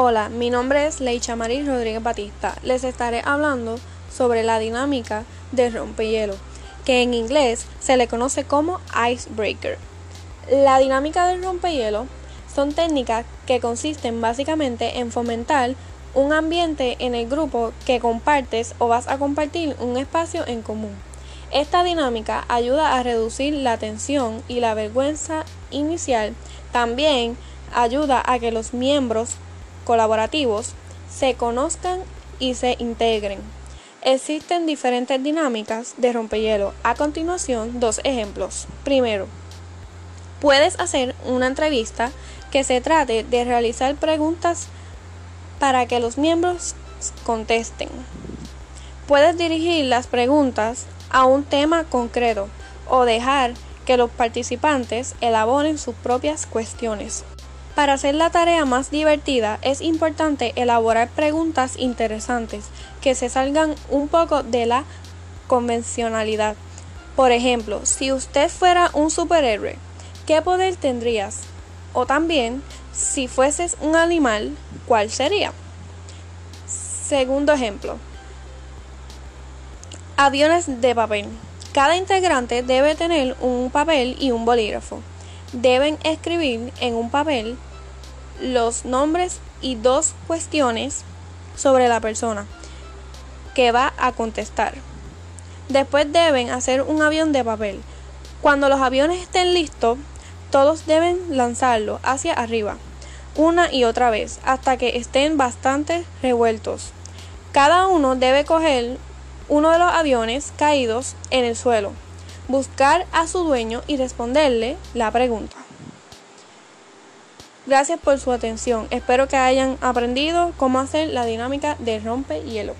Hola, mi nombre es Leicha Maris Rodríguez Batista. Les estaré hablando sobre la dinámica de rompehielo, que en inglés se le conoce como icebreaker. La dinámica del rompehielo son técnicas que consisten básicamente en fomentar un ambiente en el grupo que compartes o vas a compartir un espacio en común. Esta dinámica ayuda a reducir la tensión y la vergüenza inicial. También ayuda a que los miembros colaborativos se conozcan y se integren. Existen diferentes dinámicas de rompehielo. A continuación, dos ejemplos. Primero, puedes hacer una entrevista que se trate de realizar preguntas para que los miembros contesten. Puedes dirigir las preguntas a un tema concreto o dejar que los participantes elaboren sus propias cuestiones. Para hacer la tarea más divertida es importante elaborar preguntas interesantes que se salgan un poco de la convencionalidad. Por ejemplo, si usted fuera un superhéroe, ¿qué poder tendrías? O también, si fueses un animal, ¿cuál sería? Segundo ejemplo. Aviones de papel. Cada integrante debe tener un papel y un bolígrafo. Deben escribir en un papel los nombres y dos cuestiones sobre la persona que va a contestar. Después deben hacer un avión de papel. Cuando los aviones estén listos, todos deben lanzarlo hacia arriba, una y otra vez, hasta que estén bastante revueltos. Cada uno debe coger uno de los aviones caídos en el suelo, buscar a su dueño y responderle la pregunta. Gracias por su atención. Espero que hayan aprendido cómo hacer la dinámica de rompe hielo.